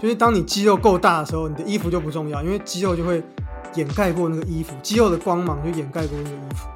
就是当你肌肉够大的时候，你的衣服就不重要，因为肌肉就会掩盖过那个衣服，肌肉的光芒就掩盖过那个衣服。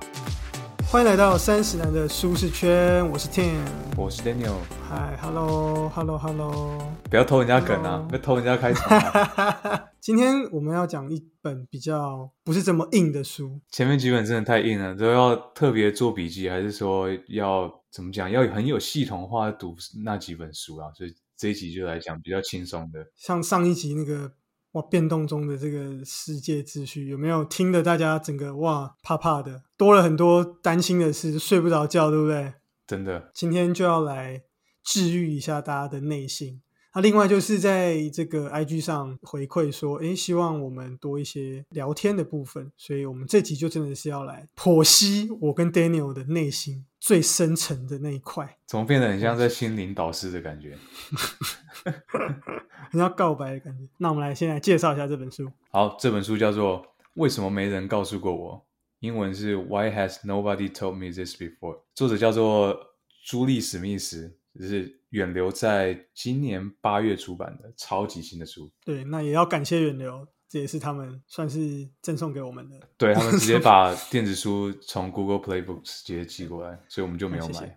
欢迎来到三十男的舒适圈，我是 Tim，我是 Daniel。Hi，Hello，Hello，Hello。不要偷人家梗啊！不要偷人家开场、啊。今天我们要讲一本比较不是这么硬的书，前面几本真的太硬了，都要特别做笔记，还是说要怎么讲？要很有系统化地读那几本书啊？所以这一集就来讲比较轻松的。像上一集那个哇，变动中的这个世界秩序，有没有听得大家整个哇怕怕的，多了很多担心的事，睡不着觉，对不对？真的，今天就要来治愈一下大家的内心。那另外就是在这个 IG 上回馈说，诶，希望我们多一些聊天的部分，所以我们这集就真的是要来剖析我跟 Daniel 的内心最深层的那一块。怎么变得很像在心灵导师的感觉？很像告白的感觉。那我们来先来介绍一下这本书。好，这本书叫做《为什么没人告诉过我》，英文是 Why has nobody told me this before？作者叫做朱莉史密斯，就是远流在今年八月出版的超级新的书。对，那也要感谢远流，这也是他们算是赠送给我们的。对他们直接把电子书从 Google Play Books 直接寄过来，所以我们就没有买。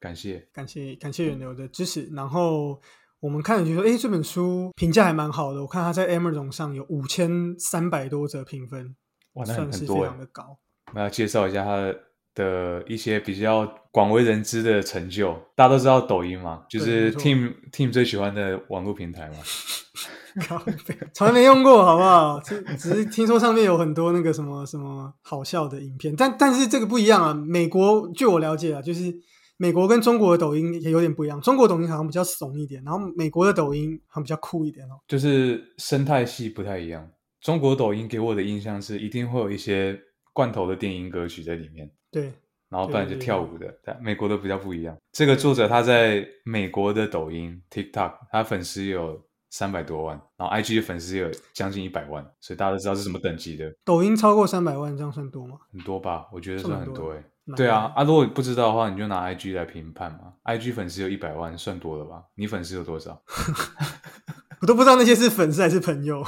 感谢，感谢，感谢远流的支持。然后我们看了就说，哎，这本书评价还蛮好的。我看它在 Amazon 上有五千三百多则评分，哇，那算是非常的高。我要介绍一下它的一些比较广为人知的成就。大家都知道抖音嘛，就是 Team Team 最喜欢的网络平台嘛。从来没用过，好不好？只只是听说上面有很多那个什么什么好笑的影片，但但是这个不一样啊。美国据我了解啊，就是美国跟中国的抖音也有点不一样。中国抖音好像比较怂一点，然后美国的抖音好像比较酷一点哦。就是生态系不太一样。中国抖音给我的印象是一定会有一些罐头的电音歌曲在里面，对，然后不然就跳舞的。但美国的比较不一样。这个作者他在美国的抖音 TikTok，他粉丝有。三百多万，然后 IG 的粉丝有将近一百万，所以大家都知道是什么等级的。抖音超过三百万，这样算多吗？很多吧，我觉得算很多哎。对啊，啊，如果不知道的话，你就拿 IG 来评判嘛。IG 粉丝有一百万，算多了吧？你粉丝有多少？我都不知道那些是粉丝还是朋友。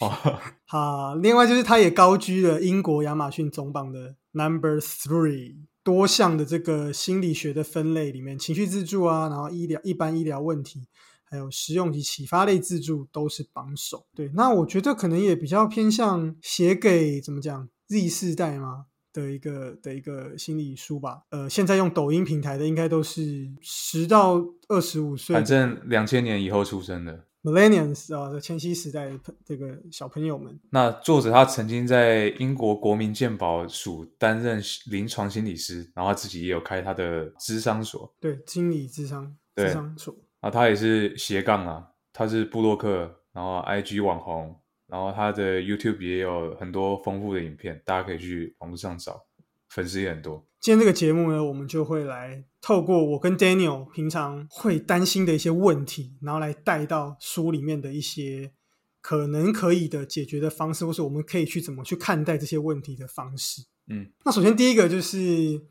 哦，好，另外就是他也高居了英国亚马逊总榜的 Number Three，多项的这个心理学的分类里面，情绪自助啊，然后医疗一般医疗问题。还有实用及启发类自助都是榜首。对，那我觉得可能也比较偏向写给怎么讲 Z 世代嘛的一个的一个心理书吧。呃，现在用抖音平台的应该都是十到二十五岁，反正两千年以后出生的 Millennials 啊，千禧时代的这个小朋友们。那作者他曾经在英国国民健保署担任临床心理师，然后他自己也有开他的智商所，对，心理智商智商所。啊，他也是斜杠啊，他是布洛克，然后 IG 网红，然后他的 YouTube 也有很多丰富的影片，大家可以去网络上找，粉丝也很多。今天这个节目呢，我们就会来透过我跟 Daniel 平常会担心的一些问题，然后来带到书里面的一些可能可以的解决的方式，或是我们可以去怎么去看待这些问题的方式。嗯，那首先第一个就是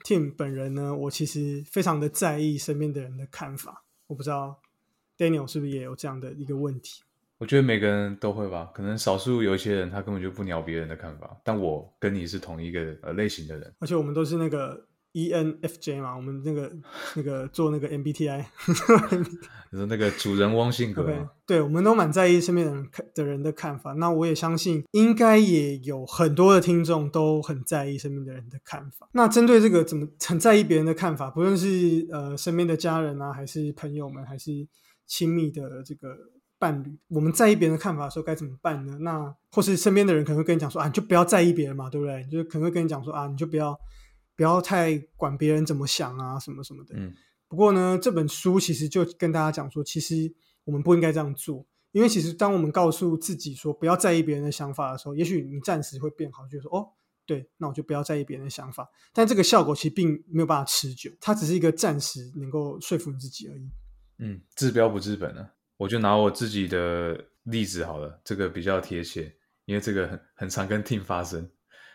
Tim 本人呢，我其实非常的在意身边的人的看法。我不知道 Daniel 是不是也有这样的一个问题？我觉得每个人都会吧，可能少数有一些人他根本就不鸟别人的看法，但我跟你是同一个呃类型的人，而且我们都是那个。ENFJ 嘛，我们那个 那个做那个 MBTI，就是那个主人翁性格，对，我们都蛮在意身边的人看的人的看法。那我也相信，应该也有很多的听众都很在意身边的人的看法。那针对这个，怎么很在意别人的看法？不论是呃身边的家人啊，还是朋友们，还是亲密的这个伴侣，我们在意别人的看法的时候该怎么办呢？那或是身边的人可能会跟你讲说啊，你就不要在意别人嘛，对不对？就是可能会跟你讲说啊，你就不要。不要太管别人怎么想啊，什么什么的。嗯。不过呢，这本书其实就跟大家讲说，其实我们不应该这样做，因为其实当我们告诉自己说不要在意别人的想法的时候，也许你暂时会变好，就说哦，对，那我就不要在意别人的想法。但这个效果其实并没有办法持久，它只是一个暂时能够说服你自己而已。嗯，治标不治本呢。我就拿我自己的例子好了，这个比较贴切，因为这个很很常跟 team 发生。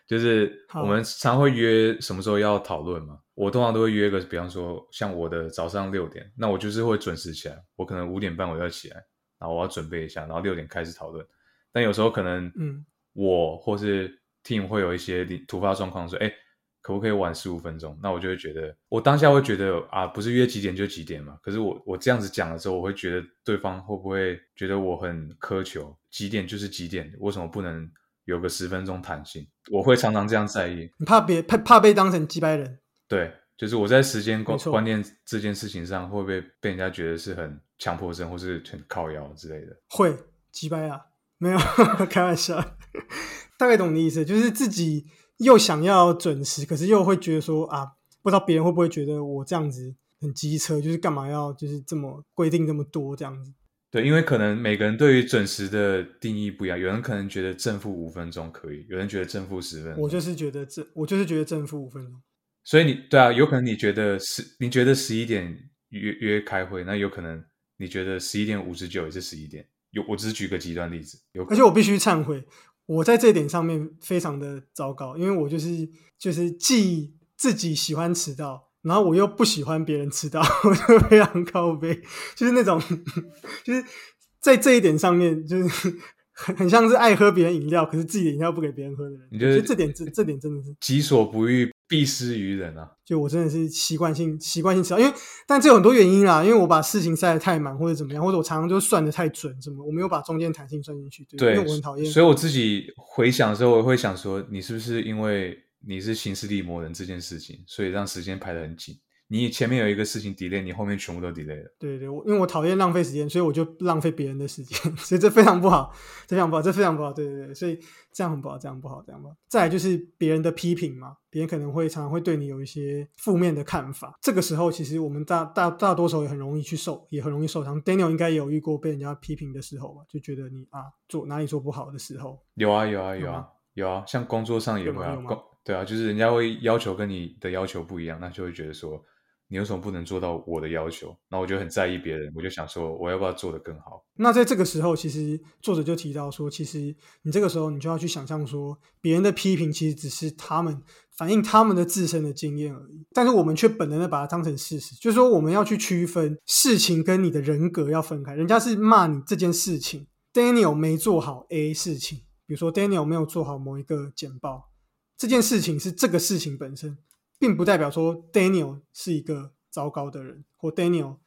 就是我们常会约什么时候要讨论嘛？我通常都会约个，比方说像我的早上六点，那我就是会准时起来。我可能五点半我要起来，然然后我要准备一下，然后六点开始讨论。但有时候可能，嗯，我或是 team 会有一些突发状况，说，哎，可不可以晚十五分钟？那我就会觉得，我当下会觉得啊，不是约几点就几点嘛。可是我我这样子讲的时候，我会觉得对方会不会觉得我很苛求？几点就是几点，为什么不能有个十分钟弹性？我会常常这样在意。你怕别怕怕被当成击败人？对，就是我在时间观观念这件事情上，会不会被人家觉得是很强迫症，或是很靠腰之类的？会击败啊。没有 开玩笑，大概懂你意思，就是自己又想要准时，可是又会觉得说啊，不知道别人会不会觉得我这样子很机车，就是干嘛要就是这么规定这么多这样子。对，因为可能每个人对于准时的定义不一样，有人可能觉得正负五分钟可以，有人觉得正负十分。我就是觉得正，我就是觉得正负五分钟。所以你对啊，有可能你觉得十，你觉得十一点约约开会，那有可能你觉得十一点五十九也是十一点。有，我只是举个极端例子。有，而且我必须忏悔，我在这点上面非常的糟糕，因为我就是就是既自己喜欢迟到，然后我又不喜欢别人迟到，我就非常高悲，就是那种就是在这一点上面，就是很很像是爱喝别人饮料，可是自己的饮料不给别人喝的人。你觉得这点这这点真的是己所不欲。必施于人啊！就我真的是习惯性习惯性迟到，因为但这有很多原因啦，因为我把事情塞得太满或者怎么样，或者我常常就算的太准，什么我没有把中间弹性算进去。对，因为我很讨厌。所以我自己回想的时候，我会想说，你是不是因为你是行事力磨人这件事情，所以让时间排得很紧？你前面有一个事情 delay，你后面全部都 delay 了。对对，我因为我讨厌浪费时间，所以我就浪费别人的时间，所以这非常不好，这非常不好，这非常不好。对对对，所以这样很不好，这样不好，这样不好。再来就是别人的批评嘛，别人可能会常常会对你有一些负面的看法。这个时候，其实我们大大大多数也很容易去受，也很容易受伤。Daniel 应该有遇过被人家批评的时候吧？就觉得你啊做哪里做不好的时候。有啊有啊有啊有啊，像工作上也会啊，工对啊，就是人家会要求跟你的要求不一样，那就会觉得说。你为什么不能做到我的要求？那我就很在意别人，我就想说，我要不要做得更好？那在这个时候，其实作者就提到说，其实你这个时候你就要去想象说，别人的批评其实只是他们反映他们的自身的经验而已，但是我们却本能的把它当成事实，就是说我们要去区分事情跟你的人格要分开。人家是骂你这件事情，Daniel 没做好 A 事情，比如说 Daniel 没有做好某一个简报，这件事情是这个事情本身。并不代表说 Daniel 是一个糟糕的人，或 Daniel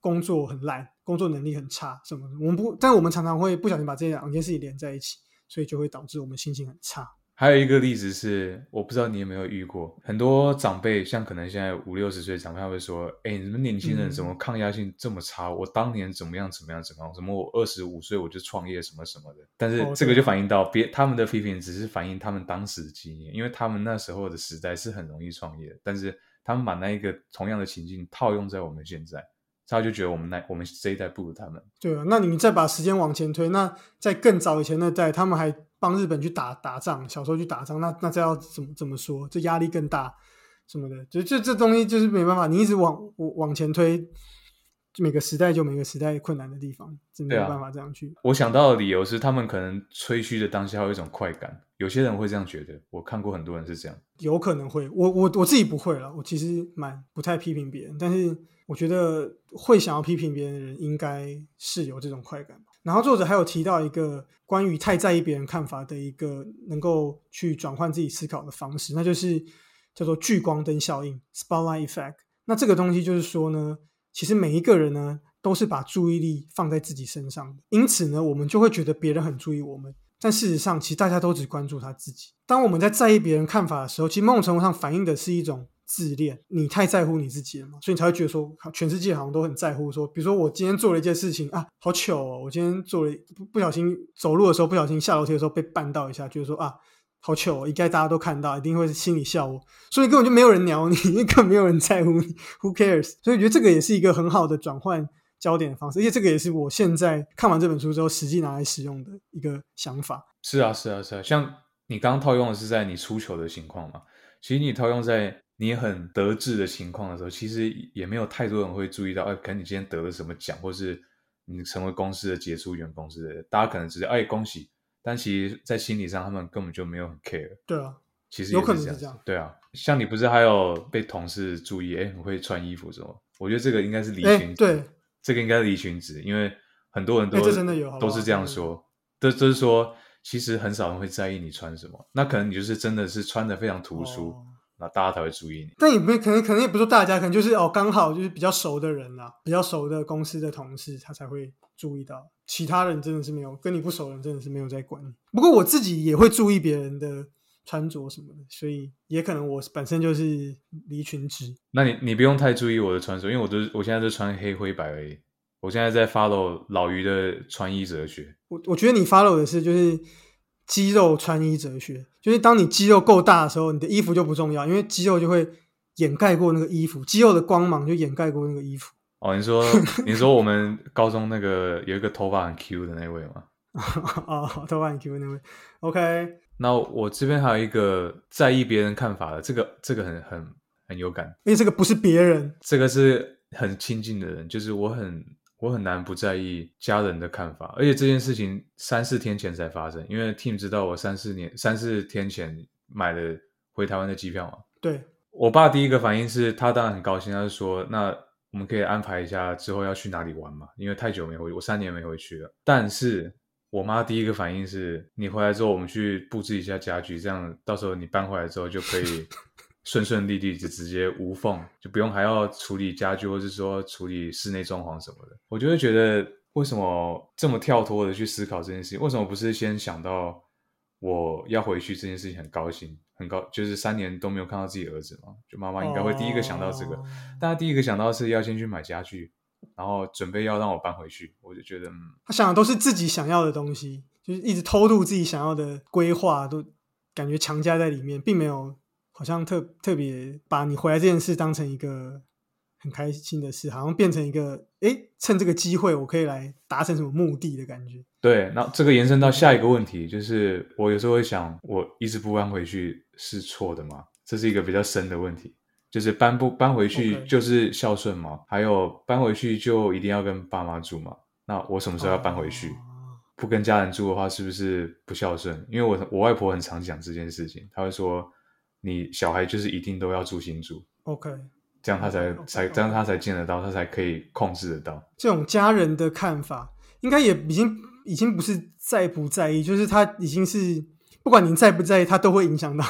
工作很烂，工作能力很差什么的。我们不，但我们常常会不小心把这两件事情连在一起，所以就会导致我们心情很差。还有一个例子是，我不知道你有没有遇过，很多长辈，像可能现在五六十岁长辈，他会说：“哎，你们年轻人怎么抗压性这么差？我当年怎么样怎么样怎么样？什么我二十五岁我就创业什么什么的。”但是这个就反映到别他们的批评，只是反映他们当时的经验，因为他们那时候的时代是很容易创业，但是他们把那一个同样的情境套用在我们现在，他就觉得我们那我们这一代不如他们。对啊，那你们再把时间往前推，那在更早以前那代，他们还。帮日本去打打仗，小时候去打仗，那那这要怎么怎么说？这压力更大什么的，就就这东西就是没办法，你一直往往前推，每个时代就每个时代困难的地方，真没有办法这样去。我想到的理由是，他们可能吹嘘的当下有一种快感，有些人会这样觉得。我看过很多人是这样，有可能会，我我我自己不会了，我其实蛮不太批评别人，但是我觉得会想要批评别人的人，应该是有这种快感。然后作者还有提到一个关于太在意别人看法的一个能够去转换自己思考的方式，那就是叫做聚光灯效应 （spotlight effect）。那这个东西就是说呢，其实每一个人呢都是把注意力放在自己身上的，因此呢，我们就会觉得别人很注意我们，但事实上，其实大家都只关注他自己。当我们在在意别人看法的时候，其实某种程度上反映的是一种。自恋，你太在乎你自己了嘛，所以你才会觉得说，全世界好像都很在乎。说，比如说我今天做了一件事情啊，好糗哦！我今天做了不不小心走路的时候，不小心下楼梯的时候被绊到一下，觉得说啊，好糗哦！应该大家都看到，一定会心里笑我。所以根本就没有人鸟你，因 为根本没有人在乎你，Who cares？所以我觉得这个也是一个很好的转换焦点的方式，而且这个也是我现在看完这本书之后实际拿来使用的一个想法。是啊，是啊，是啊，像你刚刚套用的是在你出糗的情况嘛？其实你套用在。你很得志的情况的时候，其实也没有太多人会注意到，哎，可能你今天得了什么奖，或是你成为公司的杰出员工之类的，大家可能只是哎恭喜，但其实在心理上他们根本就没有很 care。对啊，其实有可能是这样。对啊，像你不是还有被同事注意，哎，很会穿衣服什么？我觉得这个应该是离群，对，这个应该是离群子，因为很多人都都是这样说，都都是说，其实很少人会在意你穿什么，那可能你就是真的是穿的非常突出，哦那大家才会注意你。但也不可能，可能也不是说大家，可能就是哦，刚好就是比较熟的人啦，比较熟的公司的同事，他才会注意到。其他人真的是没有，跟你不熟的人真的是没有在管你。不过我自己也会注意别人的穿着什么的，所以也可能我本身就是离群之。那你你不用太注意我的穿着，因为我都是我现在就穿黑灰白而已。我现在在 follow 老于的穿衣哲学。我我觉得你 follow 的是就是肌肉穿衣哲学，就是当你肌肉够大的时候，你的衣服就不重要，因为肌肉就会掩盖过那个衣服，肌肉的光芒就掩盖过那个衣服。哦，你说 你说我们高中那个有一个头发很 Q 的那位吗？哦，头发很 Q 那位，OK，那我这边还有一个在意别人看法的，这个这个很很很有感，因为这个不是别人，这个是很亲近的人，就是我很我很难不在意家人的看法，而且这件事情三四天前才发生，因为 Team 知道我三四年三四天前买了回台湾的机票嘛，对，我爸第一个反应是他当然很高兴，他就说那我们可以安排一下之后要去哪里玩嘛，因为太久没回，我三年没回去了。但是我妈第一个反应是，你回来之后我们去布置一下家具，这样到时候你搬回来之后就可以顺顺利利就直接无缝，就不用还要处理家具或是说处理室内装潢什么的。我就会觉得为什么这么跳脱的去思考这件事情？为什么不是先想到我要回去这件事情很高兴？很高，就是三年都没有看到自己儿子嘛，就妈妈应该会第一个想到这个，哦但他第一个想到是要先去买家具，然后准备要让我搬回去，我就觉得，嗯，他想的都是自己想要的东西，就是一直偷渡自己想要的规划，都感觉强加在里面，并没有好像特特别把你回来这件事当成一个很开心的事，好像变成一个诶，趁这个机会我可以来达成什么目的的感觉。对，那这个延伸到下一个问题，就是我有时候会想，我一直不搬回去是错的吗？这是一个比较深的问题，就是搬不搬回去就是孝顺吗？还有搬回去就一定要跟爸妈住吗？那我什么时候要搬回去？哦不跟家人住的话，是不是不孝顺？因为我我外婆很常讲这件事情，她会说，你小孩就是一定都要住新住，OK，这样他才才这样他才见得到，他才可以控制得到。这种家人的看法，应该也已经已经不是在不在意，就是他已经是不管你在不在意，他都会影响到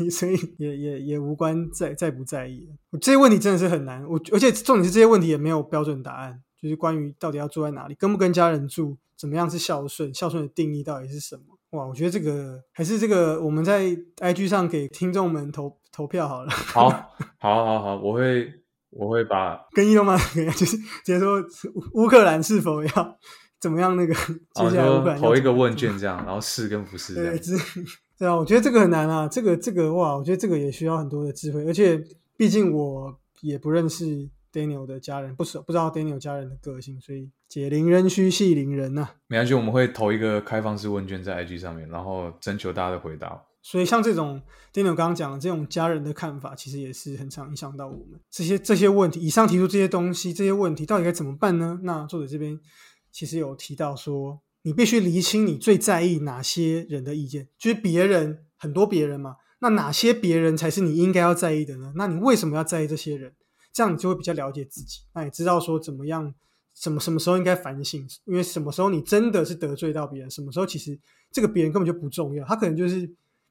你，所以也也也无关在在不在意。我这些问题真的是很难，我而且重点是这些问题也没有标准答案，就是关于到底要住在哪里，跟不跟家人住，怎么样是孝顺，孝顺的定义到底是什么？哇，我觉得这个还是这个我们在 IG 上给听众们投投票好了，好，好，好，好，我会我会把跟伊隆马斯克就是直接说乌乌克兰是否要怎么样那个 接然下来乌克兰要投一个问卷这样，然后是跟不是这，样。对对啊，我觉得这个很难啊，这个这个哇，我觉得这个也需要很多的智慧，而且毕竟我也不认识 Daniel 的家人，不熟，不知道 Daniel 家人的个性，所以解铃人须系铃人呐、没关系，我们会投一个开放式问卷在 IG 上面，然后征求大家的回答。所以像这种 Daniel 刚刚讲的这种家人的看法，其实也是很常影响到我们这些这些问题。以上提出这些东西，这些问题到底该怎么办呢？那作者这边其实有提到说，你必须厘清你最在意哪些人的意见，就是别人很多别人嘛，那哪些别人才是你应该要在意的呢？那你为什么要在意这些人？这样你就会比较了解自己，那也知道说怎么样，什么什么时候应该反省，因为什么时候你真的是得罪到别人，什么时候其实这个别人根本就不重要，他可能就是，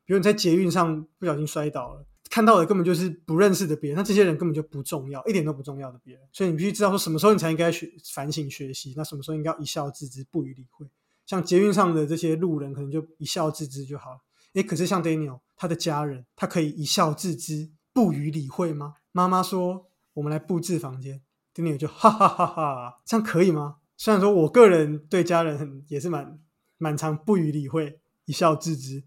比如你在捷运上不小心摔倒了，看到的根本就是不认识的别人，那这些人根本就不重要，一点都不重要的别人，所以你必须知道说什么时候你才应该学反省学习，那什么时候应该一笑置之，不予理会。像捷运上的这些路人，可能就一笑置之就好了。诶，可是像 Daniel 他的家人，他可以一笑置之，不予理会吗？妈妈说我们来布置房间，Daniel 就哈哈哈哈，这样可以吗？虽然说我个人对家人很也是蛮蛮常不予理会，一笑置之，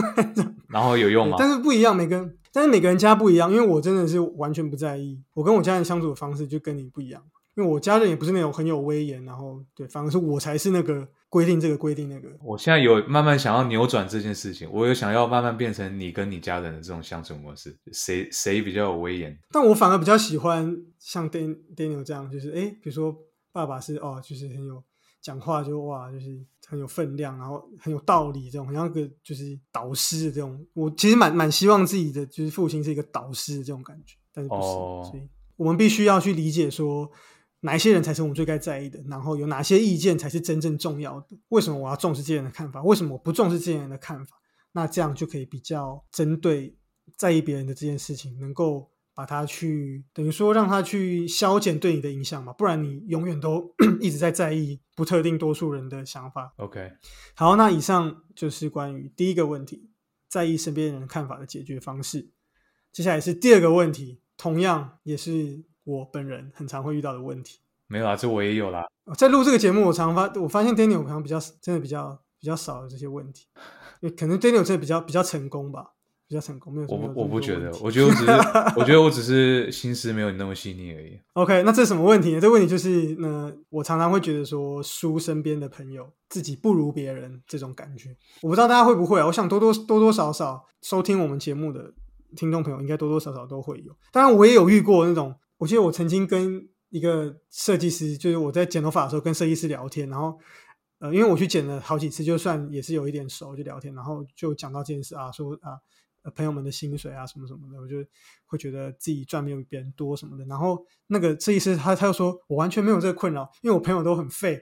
然后有用吗？但是不一样，每个人，但是每个人家不一样，因为我真的是完全不在意，我跟我家人相处的方式就跟你不一样，因为我家人也不是那种很有威严，然后对，反而是我才是那个规定这个规定那个。我现在有慢慢想要扭转这件事情，我有想要慢慢变成你跟你家人的这种相处模式，谁谁比较有威严？但我反而比较喜欢像 Dan Daniel 这样，就是诶，比如说爸爸是哦，就是很有讲话就哇，就是很有分量，然后很有道理，这种很像个就是导师的这种。我其实蛮蛮希望自己的就是父亲是一个导师的这种感觉，但是不是，哦所以我们必须要去理解说哪一些人才是我们最该在意的，然后有哪些意见才是真正重要的？为什么我要重视这些人的看法？为什么我不重视这些人的看法？那这样就可以比较针对在意别人的这件事情，能够把它去等于说让他去消减对你的影响嘛，不然你永远都 一直在在意不特定多数人的想法。OK，好，那以上就是关于第一个问题，在意身边人看法的解决方式。接下来是第二个问题，同样也是我本人很常会遇到的问题。没有啊，这我也有啦。呃在录这个节目，我常发我发现 Daniel 好像比较真的比较比较少有这些问题，可能 Daniel 真的比较比较成功吧，比较成功，没有我我不觉得我觉得我只是，我觉得我只是心思没有你那么细腻而已。OK，那这是什么问题呢？这个问题就是呢，我常常会觉得说，输身边的朋友，自己不如别人这种感觉。我不知道大家会不会啊？我想多多多多少少收听我们节目的听众朋友，应该多多少少都会有。当然，我也有遇过那种，我记得我曾经跟一个设计师，就是我在剪头发的时候跟设计师聊天，然后呃，因为我去剪了好几次，就算也是有一点熟，就聊天，然后就讲到这件事啊，说啊。朋友们的薪水啊，什么什么的，我就会觉得自己赚没有别人多什么的。然后那个设计师他他又说我完全没有这个困扰，因为我朋友都很废，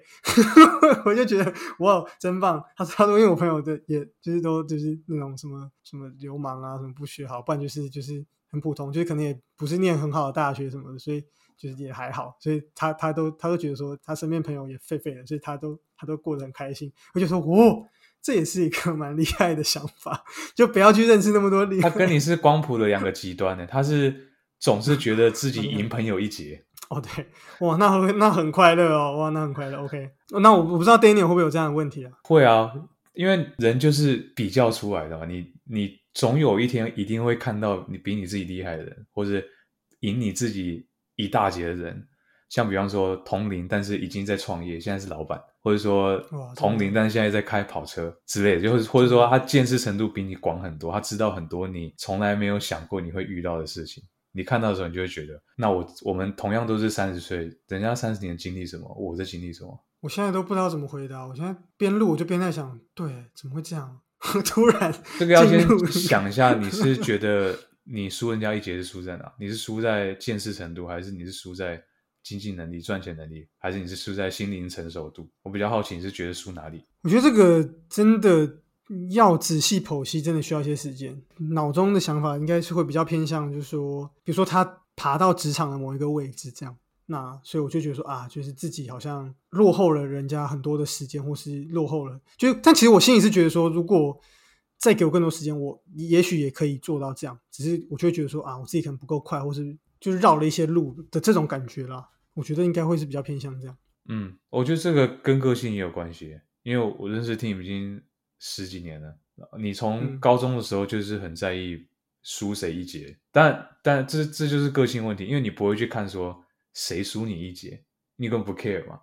我就觉得哇真棒。他他说因为我朋友的也就是都就是那种什么什么流氓啊，什么不学好，不然就是就是很普通，就是可能也不是念很好的大学什么的，所以就是也还好。所以他他都他都觉得说他身边朋友也废废的，所以他都他都过得很开心。我就说哦。这也是一个 蛮厉害的想法，就不要去认识那么多厉害。他跟你是光谱的两个极端呢，他是总是觉得自己赢朋友一截。哦，对，哇，那很那很快乐哦，哇，那很快乐。OK，那我我不知道 Daniel 会不会有这样的问题啊？会啊，因为人就是比较出来的嘛，你你总有一天一定会看到你比你自己厉害的人，或者赢你自己一大截的人。像比方说同龄，但是已经在创业，现在是老板，或者说同龄，但是现在在开跑车之类的，就是或者说他见识程度比你广很多，他知道很多你从来没有想过你会遇到的事情。你看到的时候，你就会觉得，那我我们同样都是三十岁，人家三十年经历什么，我在经历什么？我现在都不知道怎么回答。我现在边录我就边在想，对，怎么会这样？突然这个要先想一下，你是觉得你输人家一节是输在哪？你是输在见识程度，还是你是输在经济能力、赚钱能力，还是你是输在心灵成熟度？我比较好奇，你是觉得输哪里？我觉得这个真的要仔细剖析，真的需要一些时间。脑中的想法应该是会比较偏向，就是说，比如说他爬到职场的某一个位置，这样。那所以我就觉得说啊，就是自己好像落后了人家很多的时间，或是落后了。就但其实我心里是觉得说，如果再给我更多时间，我也许也可以做到这样。只是我就会觉得说啊，我自己可能不够快，或是就是绕了一些路的这种感觉啦。我觉得应该会是比较偏向这样。嗯，我觉得这个跟个性也有关系，因为我认识 Tim 已经十几年了。你从嗯高中的时候就是很在意输谁一节，但但这这就是个性问题，因为你不会去看说谁输你一节，你根本不 care 嘛，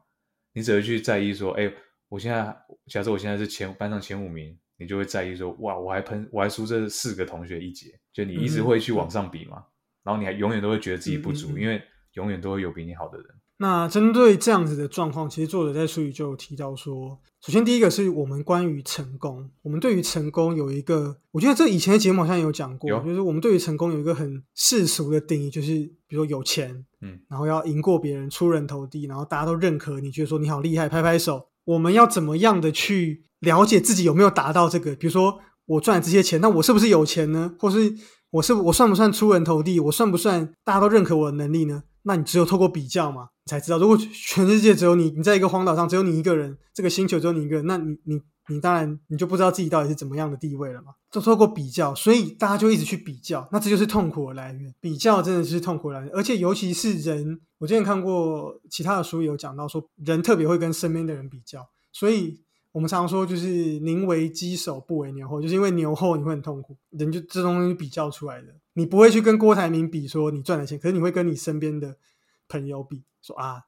你只会去在意说，哎，我现在假设我现在是前班上前五名，你就会在意说，哇，我还喷我还输这四个同学一节，就你一直会去往上比嘛，然后你还永远都会觉得自己不足，因为永远都会有比你好的人。那针对这样子的状况，其实作者在书里就有提到说，首先第一个是我们关于成功，我们对于成功有一个，我觉得这以前的节目好像有讲过，就是我们对于成功有一个很世俗的定义，就是比如说有钱，嗯，然后要赢过别人，出人头地，然后大家都认可你，觉得说你好厉害，拍拍手。我们要怎么样的去了解自己有没有达到这个？比如说我赚了这些钱，那我是不是有钱呢？或是我是我算不算出人头地？我算不算大家都认可我的能力呢？那你只有透过比较嘛，你才知道。如果全世界只有你，你在一个荒岛上只有你一个人，这个星球只有你一个人，那你你你当然你就不知道自己到底是怎么样的地位了嘛。就透过比较，所以大家就一直去比较，那这就是痛苦的来源。比较真的是痛苦的来源，而且尤其是人，我之前看过其他的书有讲到说，人特别会跟身边的人比较，所以。我们常说就是宁为鸡首不为牛后，就是因为牛后你会很痛苦，人就这东西比较出来的。你不会去跟郭台铭比说你赚的钱，可是你会跟你身边的朋友比，说啊，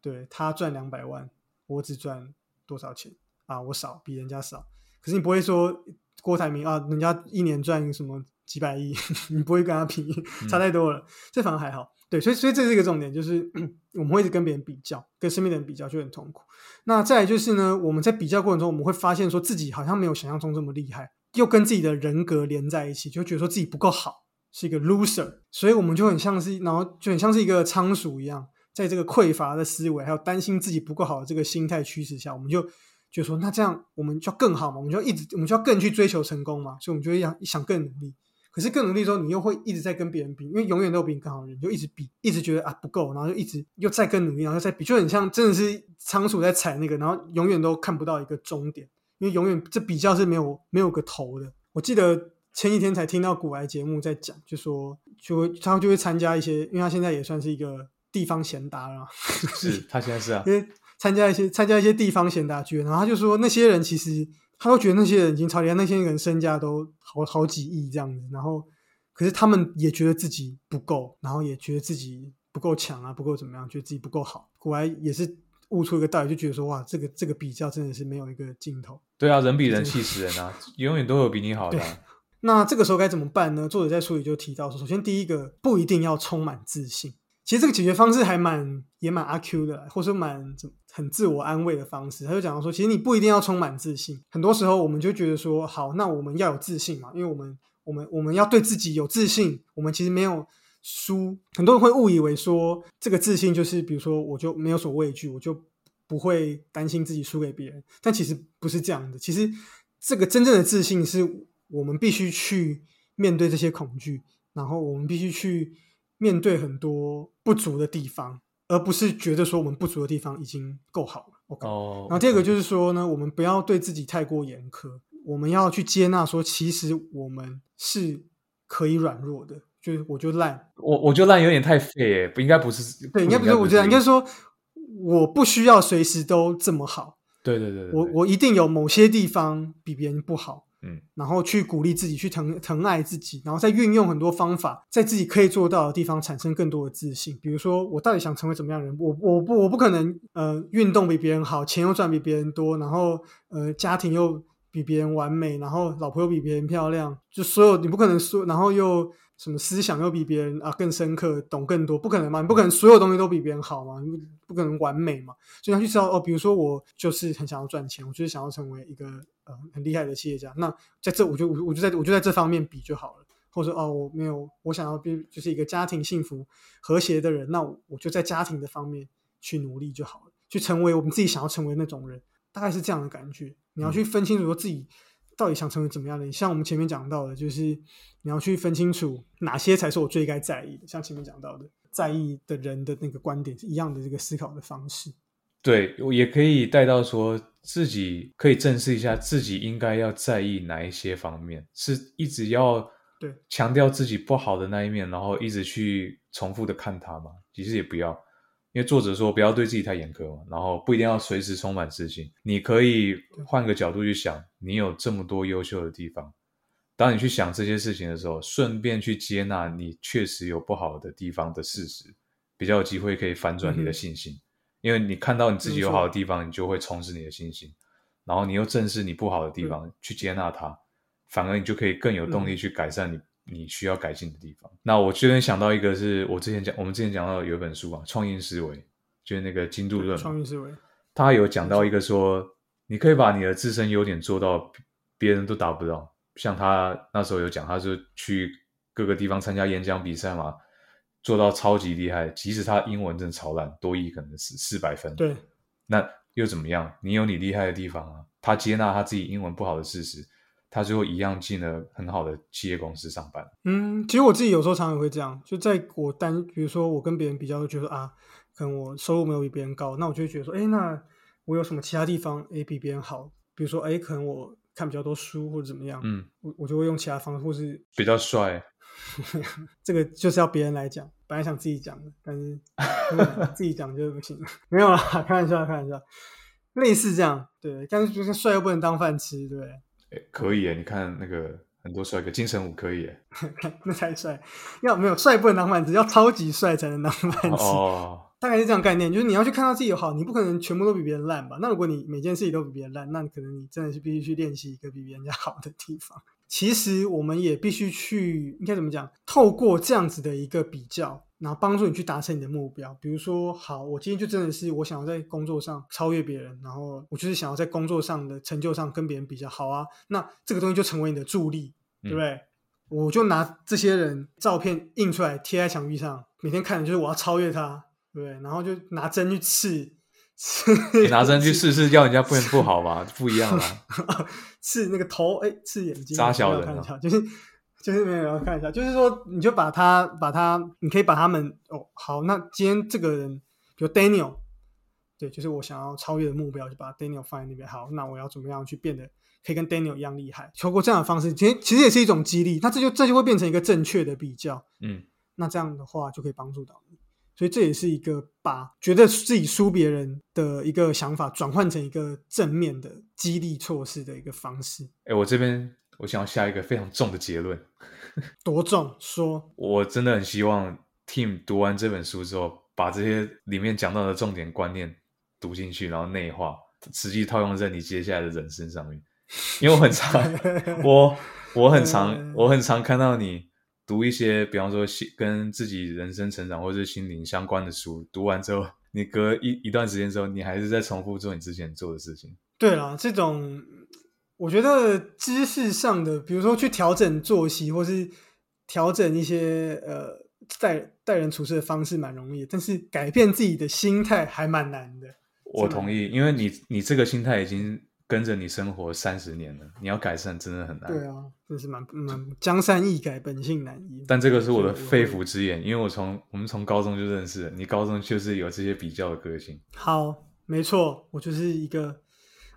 对他赚两百万，我只赚多少钱啊？我少，比人家少。可是你不会说郭台铭啊，人家一年赚什么几百亿，你不会跟他比，差太多了。这反而还好。对，所以所以这是一个重点，就是 我们会一直跟别人比较，跟身边的人比较就很痛苦。那再来就是呢，我们在比较过程中，我们会发现说自己好像没有想象中这么厉害，又跟自己的人格连在一起，就觉得说自己不够好，是一个 loser，所以我们就很像是，然后就很像是一个仓鼠一样，在这个匮乏的思维，还有担心自己不够好的这个心态驱使下，我们就就说，那这样我们就要更好嘛，我们就要一直，我们就要更去追求成功嘛，所以我们就会想想更努力。可是更努力之后，你又会一直在跟别人比，因为永远都有比你更好的人，就一直比，一直觉得啊不够，然后就一直又再更努力，然后再比，就很像真的是仓鼠在踩那个，然后永远都看不到一个终点，因为永远这比较是没有没有个头的。我记得前几天才听到古癌节目在讲，就说就他就会参加一些，因为他现在也算是一个地方贤达了，是他现在是啊，因为参加一些参加一些地方贤达剧，然后他就说那些人其实。他都觉得那些人已经超厉害，那些人身价都好好几亿这样子，然后可是他们也觉得自己不够，然后也觉得自己不够强啊，不够怎么样，觉得自己不够好。果然也是悟出一个道理，就觉得说哇，这个这个比较真的是没有一个尽头。对啊，人比人气死人啊，永远都有比你好的。那这个时候该怎么办呢？作者在书里就提到说，首先第一个不一定要充满自信。其实这个解决方式还蛮也蛮阿 Q 的，或者说蛮很自我安慰的方式。他就讲到说，其实你不一定要充满自信，很多时候我们就觉得说，好，那我们要有自信嘛，因为我们我们我们要对自己有自信，我们其实没有输。很多人会误以为说，这个自信就是比如说我就没有所畏惧，我就不会担心自己输给别人。但其实不是这样的，其实这个真正的自信是我们必须去面对这些恐惧，然后我们必须去。面对很多不足的地方，而不是觉得说我们不足的地方已经够好了。OK，然后第二个就是说呢，我们不要对自己太过严苛，我们要去接纳说，其实我们是可以软弱的。就是我就烂，我我就烂有点太废，不应该不是对，应该不是，我觉得应该说我不需要随时都这么好。对对对，我我一定有某些地方比别人不好。嗯，然后去鼓励自己，去疼疼爱自己，然后再运用很多方法，在自己可以做到的地方产生更多的自信。比如说，我到底想成为怎么样的人？我我不我不可能呃运动比别人好，钱又赚比别人多，然后呃家庭又比别人完美，然后老婆又比别人漂亮，就所有你不可能说，然后又。什么思想又比别人啊更深刻，懂更多？不可能嘛？你不可能所有东西都比别人好嘛？不不可能完美嘛？所以要去知道哦，比如说我就是很想要赚钱，我就是想要成为一个呃很厉害的企业家。那在这我就我我就在我就在这方面比就好了。或者说哦，我没有我想要比就是一个家庭幸福和谐的人，那我就在家庭的方面去努力就好了，去成为我们自己想要成为那种人，大概是这样的感觉。你要去分清楚说自己。到底想成为怎么样的？像我们前面讲到的，就是你要去分清楚哪些才是我最该在意的。像前面讲到的，在意的人的那个观点是一样的，这个思考的方式。对，我也可以带到说自己可以正视一下自己应该要在意哪一些方面，是一直要对强调自己不好的那一面，然后一直去重复的看它吗？其实也不要。因为作者说不要对自己太严苛嘛，然后不一定要随时充满自信，你可以换个角度去想，你有这么多优秀的地方。当你去想这些事情的时候，顺便去接纳你确实有不好的地方的事实，比较有机会可以反转你的信心。因为你看到你自己有好的地方，你就会充实你的信心，然后你又正视你不好的地方，去接纳它，反而你就可以更有动力去改善你。你需要改进的地方。那我这边想到一个，是我之前讲，我们之前讲到有一本书啊，《创意思维》，就是那个金度论。创意思维，他有讲到一个说，你可以把你的自身优点做到别人都达不到。像他那时候有讲，他是去各个地方参加演讲比赛嘛，做到超级厉害。即使他英文真的超烂，多一可能是四百分。对，那又怎么样？你有你厉害的地方啊。他接纳他自己英文不好的事实。他最后一样进了很好的企业公司上班。嗯，其实我自己有时候常常会这样，就在我单，比如说我跟别人比较，觉得啊，可能我收入没有比别人高，那我就会觉得说，哎，那我有什么其他地方哎比别人好？比如说，哎，可能我看比较多书或者怎么样，嗯，我我就会用其他方式，或是比较帅。这个就是要别人来讲，本来想自己讲的，但是自己讲就不行。没有啦，开玩笑，开玩笑，类似这样，对，但是就是帅又不能当饭吃，对。哎，可以哎，你看那个很多帅哥，金城武可以哎，那才帅。要没有帅不能当饭吃，要超级帅才能当饭吃。哦，大概是这样概念，就是你要去看到自己好，你不可能全部都比别人烂吧？那如果你每件事情都比别人烂，那可能你真的是必须去练习一个比别人家好的地方。其实我们也必须去，应该怎么讲？透过这样子的一个比较。然后帮助你去达成你的目标，比如说，好，我今天就真的是我想要在工作上超越别人，然后我就是想要在工作上的成就上跟别人比较好啊。那这个东西就成为你的助力，对不对？我就拿这些人照片印出来贴在墙壁上，每天看的就是我要超越他，对不对？然后就拿针去刺，你拿针去试试，叫人家不不好吧？不一样啦。刺那个头，哎，刺眼睛，扎小人啊看一下，就是就是没有看一下，就是说，你就把他把他，你可以把他们哦，好，那今天这个人，比如 Daniel，对，就是我想要超越的目标，就把 Daniel 放在那边。好，那我要怎么样去变得可以跟 Daniel 一样厉害？透过这样的方式，其实其实也是一种激励，那这就这就会变成一个正确的比较。嗯，那这样的话就可以帮助到你。所以这也是一个把觉得自己输别人的一个想法转换成一个正面的激励措施的一个方式。哎，我这边我想要下一个非常重的结论，多重？说我真的很希望 Team 读完这本书之后，把这些里面讲到的重点观念读进去，然后内化，实际套用在你接下来的人生上面。因为我很常，我我很常，我很常看到你。读一些，比方说心跟自己人生成长或者是心灵相关的书，读完之后，你隔一一段时间之后，你还是在重复做你之前做的事情。对啦，这种我觉得知识上的，比如说去调整作息，或是调整一些呃待待人处事的方式，蛮容易，但是改变自己的心态还蛮难的。我同意，因为你你这个心态已经。跟着你生活三十年了，你要改善真的很难。对啊，真是蛮蛮江山易改，本性难移。但这个是我的肺腑之言，因为我从我们从高中就认识了你，高中就是有这些比较的个性。好，没错，我就是一个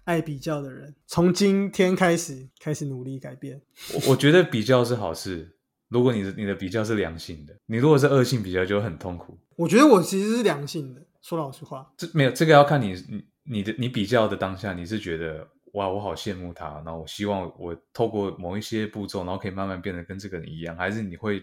爱比较的人。从今天开始，开始努力改变。我我觉得比较是好事，如果你的你的比较是良性的，你如果是恶性比较，就很痛苦。我觉得我其实是良性的，说老实话，这没有这个要看你你。你的你比较的当下，你是觉得哇，我好羡慕他，然后我希望我透过某一些步骤，然后可以慢慢变得跟这个人一样，还是你会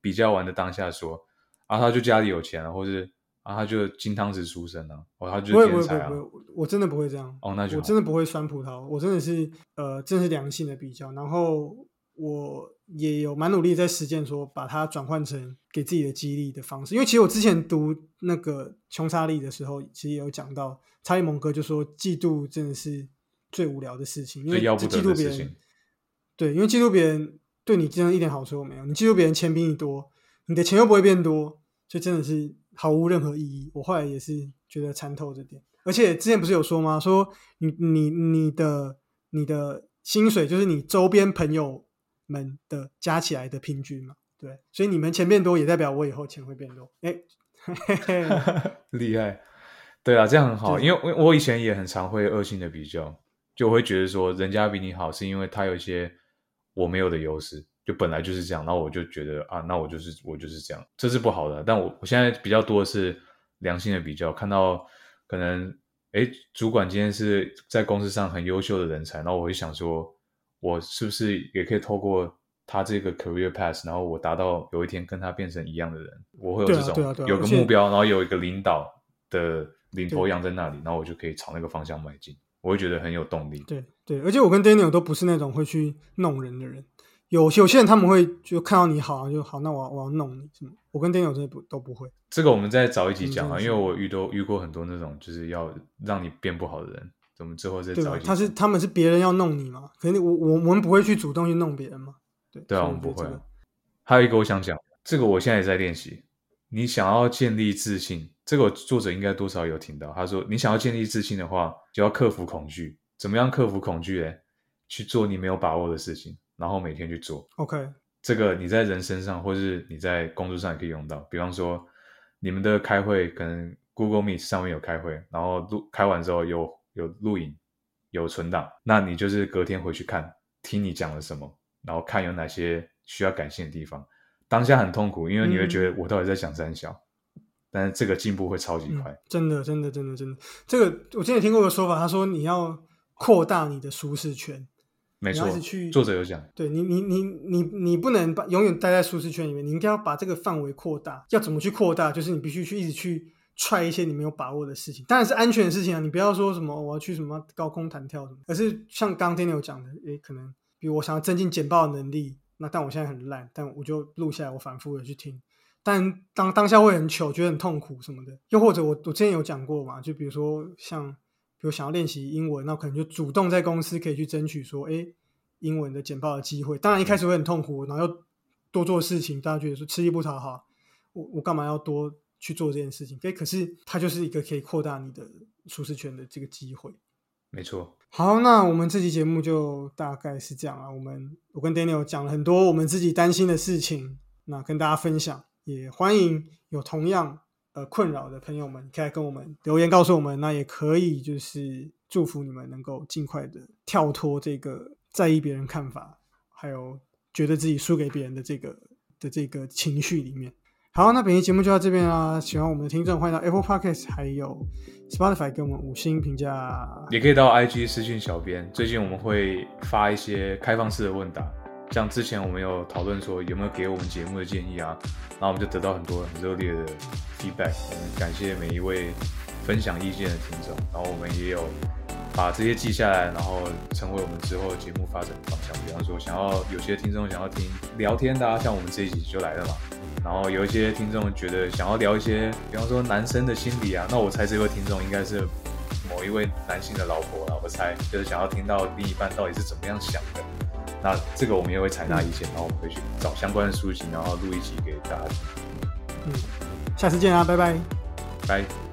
比较完的当下说啊，他就家里有钱了，或者啊，他就金汤匙出身啊，哦，他就天才啊，我真的不会这样哦，那就我真的不会酸葡萄，我真的是呃，真是良性的比较，然后。我也有蛮努力在实践，说把它转换成给自己的激励的方式。因为其实我之前读那个穷查理的时候，其实也有讲到查理蒙哥就说，嫉妒真的是最无聊的事情，因为嫉妒别人，对，因为嫉妒别人对你真的一点好处都没有。你嫉妒别人钱比你多，你的钱又不会变多，就真的是毫无任何意义。我后来也是觉得参透这点。而且之前不是有说吗？说你你你的你的薪水就是你周边朋友。们的加起来的平均嘛，对，所以你们钱变多，也代表我以后钱会变多。哎，厉害，对啊，这样很好，因为我以前也很常会恶性的比较，就会觉得说人家比你好，是因为他有一些我没有的优势，就本来就是这样，然后我就觉得啊，那我就是我就是这样，这是不好的。但我我现在比较多的是良性的比较，看到可能哎，主管今天是在公司上很优秀的人才，然后我会想说。我是不是也可以透过他这个 career path，然后我达到有一天跟他变成一样的人？我会有这种有个目标，然后有一个领导的领头羊在那里，然后我就可以朝那个方向迈进。我会觉得很有动力。对对，而且我跟 Daniel 都不是那种会去弄人的人。有有些人他们会就看到你好就好，那我我要弄你什么？我跟 Daniel 真的不都不会。这个我们再早一集讲啊，因为我遇到遇过很多那种就是要让你变不好的人。我们之后再找一他是他们是别人要弄你嘛？可是我我我们不会去主动去弄别人嘛？对对啊，我们不会。还有一个我想讲，这个我现在也在练习。你想要建立自信，这个作者应该多少有听到。他说，你想要建立自信的话，就要克服恐惧。怎么样克服恐惧？嘞？去做你没有把握的事情，然后每天去做。OK，这个你在人身上，或是你在工作上也可以用到。比方说，你们的开会可能 Google Meet 上面有开会，然后录开完之后有。有录影，有存档，那你就是隔天回去看，听你讲了什么，然后看有哪些需要改进的地方。当下很痛苦，因为你会觉得我到底在讲三小，但是这个进步会超级快。真的，真的，真的，真的。这个我之前听过个说法，他说你要扩大你的舒适圈。没错，作者有讲，对你，你，你，你，你不能把永远待在舒适圈里面，你应该要把这个范围扩大。要怎么去扩大？就是你必须去一直去。踹一些你没有把握的事情，当然是安全的事情啊！你不要说什么我要去什么高空弹跳什么，而是像刚天有讲的，诶，可能比如我想要增进简报能力，那但我现在很烂，但我就录下来，我反复的去听。但当当下会很糗，觉得很痛苦什么的。又或者我我之前有讲过嘛，就比如说像比如想要练习英文，那可能就主动在公司可以去争取说，诶，英文的简报的机会。当然一开始会很痛苦，然后又多做事情，大家觉得说吃力不讨好，我我干嘛要多？去做这件事情。哎，可是它就是一个可以扩大你的舒适圈的这个机会。没错。好，那我们这期节目就大概是这样了。我们我跟 Daniel 讲了很多我们自己担心的事情，那跟大家分享，也欢迎有同样呃困扰的朋友们可以跟我们留言告诉我们。那也可以就是祝福你们能够尽快的跳脱这个在意别人看法，还有觉得自己输给别人的这个的这个情绪里面。好，那本期节目就到这边啦。喜欢我们的听众，欢迎到 Apple Podcast 还有 Spotify 给我们五星评价，也可以到 IG 私讯小编。最近我们会发一些开放式的问答，像之前我们有讨论说有没有给我们节目的建议啊，然后我们就得到很多很热烈的 feedback。我们感谢每一位分享意见的听众，然后我们也有把这些记下来，然后成为我们之后节目发展的方向。比方说，想要有些听众想要听聊天的啊，像我们这一集就来了嘛。然后有一些听众觉得想要聊一些，比方说男生的心理啊，那我猜这位听众应该是某一位男性的老婆了。我猜就是想要听到另一半到底是怎么样想的。那这个我们也会采纳意见，然后我们会去找相关的书籍，然后录一集给大家听。嗯，下次见啊，拜拜，拜。